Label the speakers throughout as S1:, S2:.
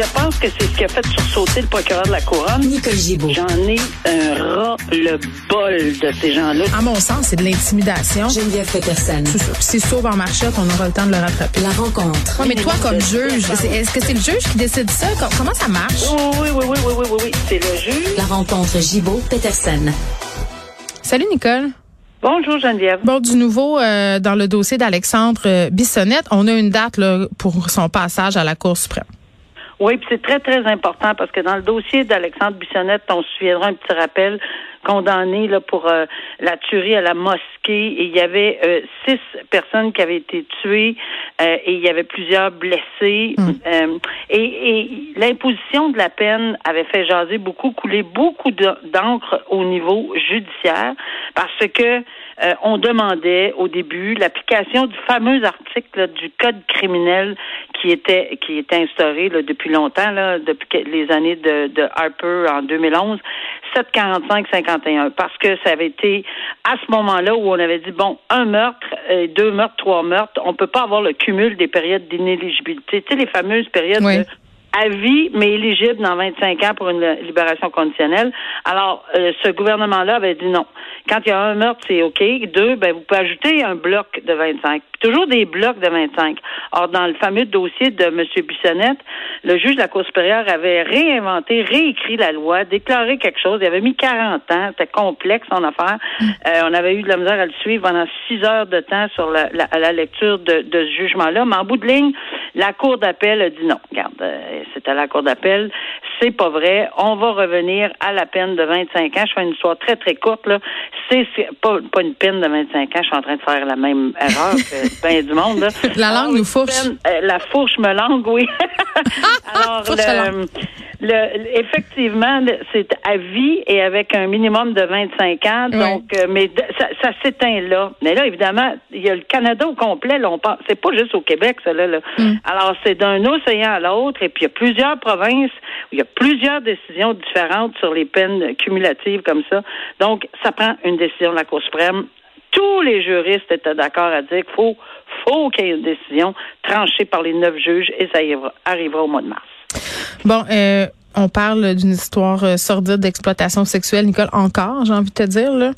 S1: Je pense que c'est ce qui a fait sursauter le procureur de la Couronne.
S2: Nicole Gibault.
S1: J'en ai un ras-le-bol de ces gens-là.
S3: À mon sens, c'est de l'intimidation.
S2: Geneviève Peterson.
S3: Si sauve en marchette, on aura le temps de le rattraper.
S2: La rencontre.
S3: Ouais, mais toi, comme juge, est-ce que c'est le juge qui décide ça? Com- Comment ça marche?
S1: Oui, oui, oui, oui, oui, oui, oui. C'est le juge.
S2: La rencontre Gibault-Peterson.
S3: Salut, Nicole.
S1: Bonjour, Geneviève.
S3: Bon, du nouveau euh, dans le dossier d'Alexandre euh, Bissonnette, on a une date là, pour son passage à la Cour suprême.
S1: Oui, puis c'est très, très important parce que dans le dossier d'Alexandre Bissonnette, on se souviendra un petit rappel condamné là, pour euh, la tuerie à la mosquée. Et il y avait euh, six personnes qui avaient été tuées euh, et il y avait plusieurs blessés. Euh, et et l'imposition de la peine avait fait jaser beaucoup, couler beaucoup de- d'encre au niveau judiciaire parce que euh, on demandait au début l'application du fameux article là, du code criminel qui était qui était instauré là, depuis longtemps, là, depuis les années de, de Harper en 2011, 745-51, parce que ça avait été à ce moment-là où on avait dit bon, un meurtre, euh, deux meurtres, trois meurtres, on peut pas avoir le cumul des périodes d'inéligibilité, tu sais les fameuses périodes
S3: Oui.
S1: de à vie, mais éligible dans 25 ans pour une libération conditionnelle. Alors, euh, ce gouvernement-là avait dit non. Quand il y a un meurtre, c'est OK. Deux, ben, vous pouvez ajouter un bloc de 25. Puis toujours des blocs de 25. Or, dans le fameux dossier de M. Bissonnette, le juge de la Cour supérieure avait réinventé, réécrit la loi, déclaré quelque chose. Il avait mis 40 ans. C'était complexe, son affaire. Euh, on avait eu de la misère à le suivre pendant six heures de temps sur la, la, la lecture de, de ce jugement-là. Mais en bout de ligne, la Cour d'appel a dit non. Regarde, euh, c'était la Cour d'appel. C'est pas vrai. On va revenir à la peine de 25 ans. Je fais une histoire très, très courte, là. C'est c'est pas, pas une peine de 25 ans. Je suis en train de faire la même erreur que ben du monde, là.
S3: La langue
S1: Alors,
S3: nous
S1: une
S3: fourche.
S1: peine- euh, la fourche me langue, oui. Alors, le, le- effectivement, c'est à vie et avec un minimum de 25 ans. Donc, euh, mais ça, ça s'éteint là. Mais là, évidemment, il y a le Canada au complet. Là, on c'est pas juste au Québec, ça là. là.
S3: Mm.
S1: Alors, c'est d'un océan à l'autre. Et puis, il y a plusieurs provinces où il y a plusieurs décisions différentes sur les peines cumulatives comme ça. Donc, ça prend une décision de la Cour suprême. Tous les juristes étaient d'accord à dire qu'il faut, faut qu'il y ait une décision tranchée par les neuf juges et ça arrivera, arrivera au mois de mars.
S3: Bon, euh, on parle d'une histoire euh, sordide d'exploitation sexuelle, Nicole, encore, j'ai envie de te dire. Là.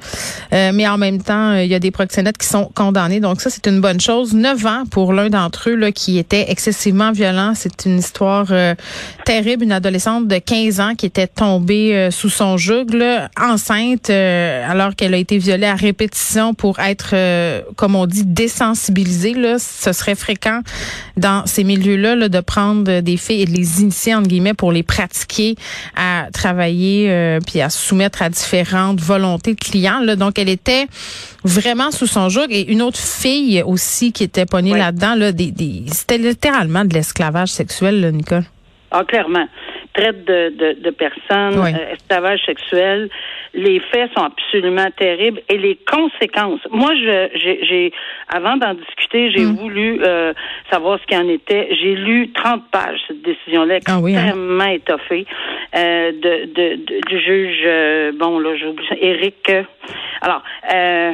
S3: Euh, mais en même temps, euh, il y a des proxénètes qui sont condamnés. Donc ça, c'est une bonne chose. Neuf ans pour l'un d'entre eux là, qui était excessivement violent. C'est une histoire euh, terrible. Une adolescente de 15 ans qui était tombée sous son joug, là, enceinte, alors qu'elle a été violée à répétition pour être, comme on dit, désensibilisée. Là. Ce serait fréquent dans ces milieux-là là, de prendre des filles et de les initier, entre guillemets, pour les pratiquer à travailler euh, puis à se soumettre à différentes volontés de clients. Là. Donc, elle était vraiment sous son joug. Et une autre fille aussi qui était pognée
S1: Oui.
S3: là-dedans, là, des, des, c'était littéralement de l'esclavage sexuel, là, Nicole.
S1: Ah, clairement. Traite de, de, de personnes,
S3: Oui.
S1: euh, esclavage sexuel. Les faits sont absolument terribles et les conséquences. Moi, je, j'ai, j'ai- avant d'en discuter, j'ai
S3: Mm.
S1: voulu euh, savoir ce qu'il en était. J'ai lu 30 pages, cette décision-là,
S3: Ah oui, hein?
S1: extrêmement étoffée, euh, de, de, de- du juge, euh, bon, là, j'ai oublié ça, Éric. euh, alors, euh,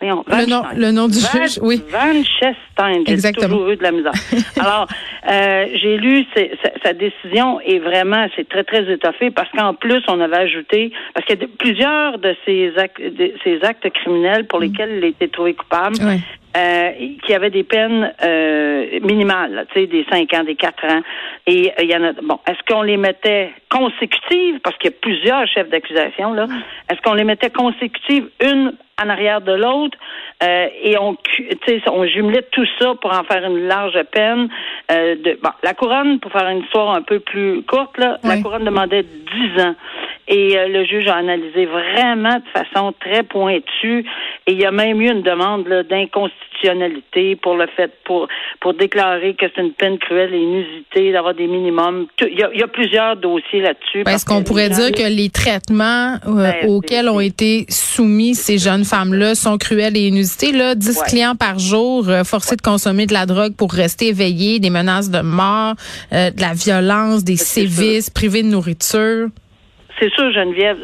S1: voyons,
S3: Le nom, le nom du
S1: Van,
S3: juge, oui.
S1: Van Chestein. J'ai
S3: Exactement.
S1: toujours eu de la misère. Alors, euh, j'ai lu sa, sa décision et vraiment, c'est très, très étoffé parce qu'en plus, on avait ajouté, parce qu'il y a de- plusieurs de ces actes, de ces actes criminels pour lesquels il été trouvé coupable,
S3: Ouais.
S1: Euh, qui avaient des peines euh, minimales, là, tu sais, des 5 ans, des 4 ans. Et euh, il y en a. Bon, est-ce qu'on les mettait consécutives, parce qu'il y a plusieurs chefs d'accusation, là, est-ce qu'on les mettait consécutives, une en arrière de l'autre, euh, et on, cu- tu sais, on jumelait tout ça pour en faire une large peine. Euh, de, bon, la couronne, pour faire une histoire un peu plus courte, là, la couronne demandait 10 ans. Et euh, le juge a analysé vraiment de façon très pointue. Et il y a même eu une demande d'inconstitutionnalité pour le fait, pour, pour déclarer que c'est une peine cruelle et inusitée d'avoir des minimums. Il y, a, il y a plusieurs dossiers là-dessus.
S3: Ben, est-ce qu'on pourrait dire que les traitements euh, ben, auxquels ont été soumis ces jeunes femmes-là sont cruels et inusités? Là, 10 clients par jour, euh, forcés de consommer de la drogue pour rester éveillés, des menaces de mort, de la violence, des sévices, privés de nourriture?
S1: C'est sûr, Geneviève,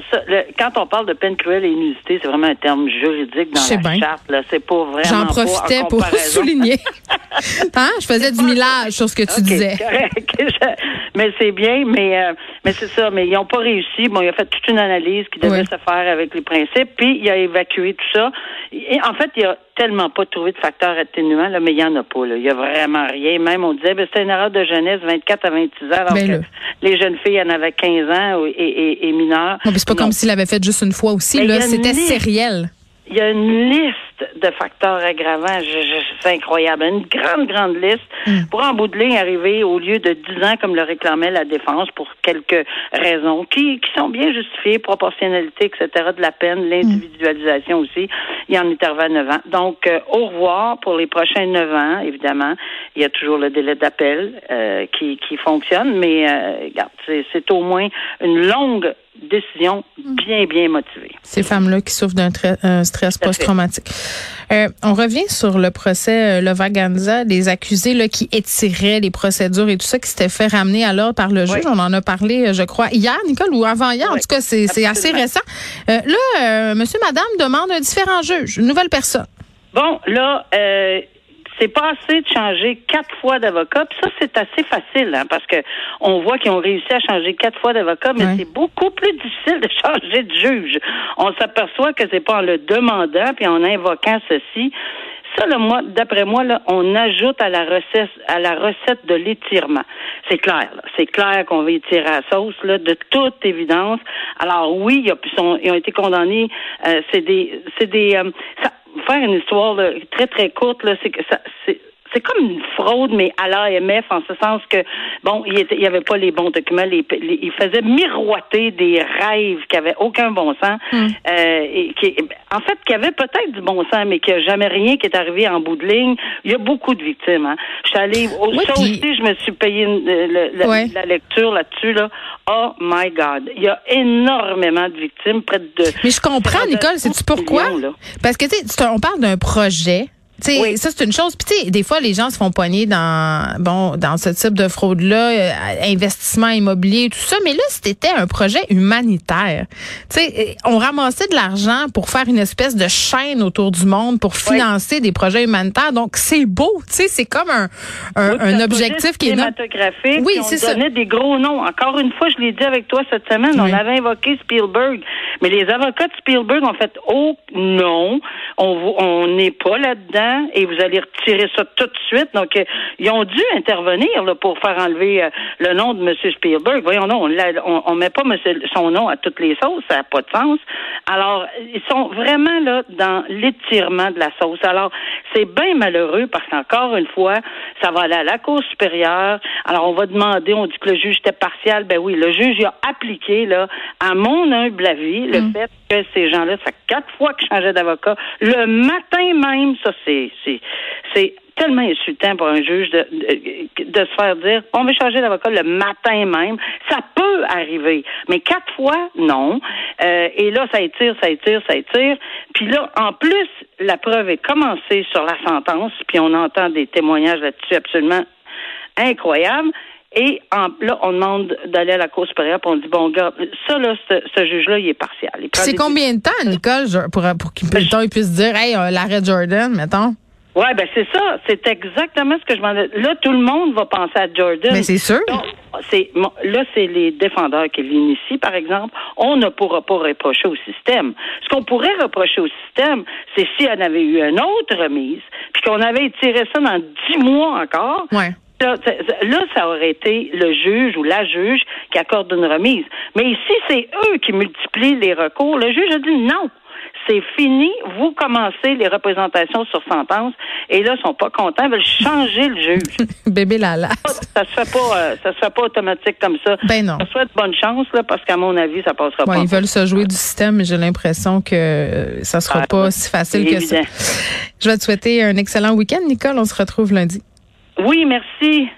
S1: quand on parle de peine cruelle et inusité, c'est vraiment un terme juridique dans la bien. charte. C'est pas vraiment.
S3: J'en profitais pour souligner. hein? Je faisais du millage sur ce que tu disais.
S1: mais c'est bien, mais euh, mais c'est ça. Mais ils n'ont pas réussi. Bon, il a fait toute une analyse qui devait se faire avec les principes, puis il a évacué tout ça. Et en fait, il a tellement pas trouvé de facteur atténuant, là, mais il n'y en a pas. Là. Il n'y a vraiment rien. Même, on disait, ben, c'était une erreur de jeunesse, 24 à 26 ans, alors ben que les jeunes filles en avaient 15 ans et, et, et mineures.
S3: Non, c'est pas comme s'il l'avait fait juste une fois aussi. Là, c'était sériel.
S1: Il y a une liste de facteurs aggravants. c'est incroyable. Une grande, grande liste mm. pour en bout de ligne arriver au lieu de 10 ans comme le réclamait la défense pour quelques raisons qui, qui sont bien justifiées, proportionnalité, etc. de la peine, l'individualisation aussi. Il y en intervient 9 ans. Donc, euh, au revoir pour les prochains 9 ans, évidemment. Il y a toujours le délai d'appel euh, qui, qui fonctionne, mais euh, regarde, c'est au moins une longue décision bien, bien motivée.
S3: Ces femmes-là qui souffrent d'un stress post-traumatique. Euh, on revient sur le procès euh, Levaganza, des accusés là, qui étiraient les procédures et tout ça, qui s'était fait ramener à l'ordre par le juge. On en a parlé, euh, je crois, hier, Nicole, ou avant-hier. en tout cas, c'est assez récent. Euh, là, monsieur, madame demande un différent juge, une nouvelle personne.
S1: Bon, là, c'est pas assez de changer quatre fois d'avocat. Puis ça, c'est assez facile, hein, parce que on voit qu'ils ont réussi à changer quatre fois d'avocat, mais c'est beaucoup plus difficile de changer de juge. On s'aperçoit que c'est pas en le demandant puis en invoquant ceci. Ça, là, moi, d'après moi, là, on ajoute à la recette, à la recette de l'étirement. C'est clair, C'est clair qu'on va étirer la sauce, là, de toute évidence. Alors oui, ils, ont, ils ont été condamnés. Euh, c'est des, c'est des, euh, faire une histoire très, très courte, là, c'est que ça, c'est, c'est comme une fraude, mais à l'AMF, en ce sens que, bon, il n'y avait pas les bons documents, les, il faisait miroiter des rêves qui n'avaient aucun bon sens, hmm. euh, et qui, en fait, qui avaient peut-être du bon sens, mais qui a jamais rien qui est arrivé en bout de ligne. Il y a beaucoup de victimes. Hein. Je suis allée, au ça aussi, je me suis payé euh, la, lecture là-dessus. Là. Oh my God. Il y a énormément de victimes, près de...
S3: Mais je comprends, Nicole, c'est-tu pourquoi? Parce que, tu sais, on parle d'un projet oui. ça c'est une chose. Puis tu sais, des fois les gens se font poigner dans bon dans ce type de fraude là, euh, investissement immobilier tout ça. Mais là, c'était un projet humanitaire. Tu sais, euh, on ramassait de l'argent pour faire une espèce de chaîne autour du monde pour financer des projets humanitaires. Donc c'est beau. Tu sais, c'est comme un un, objectif qui est
S1: cinématographique. Oui, c'est ça. donnait des gros noms. Encore une fois, je l'ai dit avec toi cette semaine. On avait invoqué Spielberg, mais les avocats de Spielberg ont fait oh non, on on n'est pas là-dedans et vous allez retirer ça tout de suite. Donc, euh, ils ont dû intervenir là, pour faire enlever euh, le nom de M. Spielberg. Voyons, non, on ne met pas son nom à toutes les sauces, ça n'a pas de sens. Alors, ils sont vraiment là dans l'étirement de la sauce. Alors, c'est bien malheureux parce qu'encore une fois, ça va aller à la Cour supérieure. Alors, on va demander, on dit que le juge était partial. Ben oui, le juge a appliqué, là, à mon humble avis, le mm. fait que ces gens-là, ça fait quatre fois qu'ils changeaient d'avocat. Le matin même, ça, c'est c'est tellement insultant pour un juge de, de, se faire dire on veut changer d'avocat le matin même. Ça peut arriver, mais quatre fois, non. Euh, et là, ça étire, ça étire, ça étire. Puis là, en plus, la preuve est commencée sur la sentence, puis on entend des témoignages là-dessus absolument incroyables. Et là, on demande d'aller à la Cour supérieure, puis on dit, bon, gars, ça, là, ce, juge-là, il est partial.
S3: C'est combien de temps, Nicole, pour, pour qu'il puisse dire, hey, euh, l'arrêt Jordan, mettons?
S1: Oui, ben c'est ça. C'est exactement ce que je m'en Là, tout le monde va penser à Jordan.
S3: Mais c'est sûr.
S1: C'est là, c'est les défendeurs qui l'initient, par exemple. On ne pourra pas reprocher au système. Ce qu'on pourrait reprocher au système, c'est si on avait eu une autre remise, puis qu'on avait étiré ça dans dix mois encore.
S3: Ouais.
S1: Là, ça aurait été le juge ou la juge qui accorde une remise. Mais ici, c'est eux qui multiplient les recours. Le juge a dit non c'est fini. Vous commencez les représentations sur sentence et là, ils sont pas contents, ils veulent changer le juge.
S3: Bébé Lala.
S1: Ça se fait pas, euh, ça se fait pas automatique comme ça.
S3: Ben non.
S1: Ça souhaite bonne chance là, parce qu'à mon avis, ça passera
S3: Ouais,
S1: pas.
S3: ils veulent se jouer du système, mais j'ai l'impression que euh, ça sera
S1: Ah,
S3: pas si facile que ça. Je vais te souhaiter un excellent week-end, Nicole. On se retrouve lundi.
S1: Oui, merci.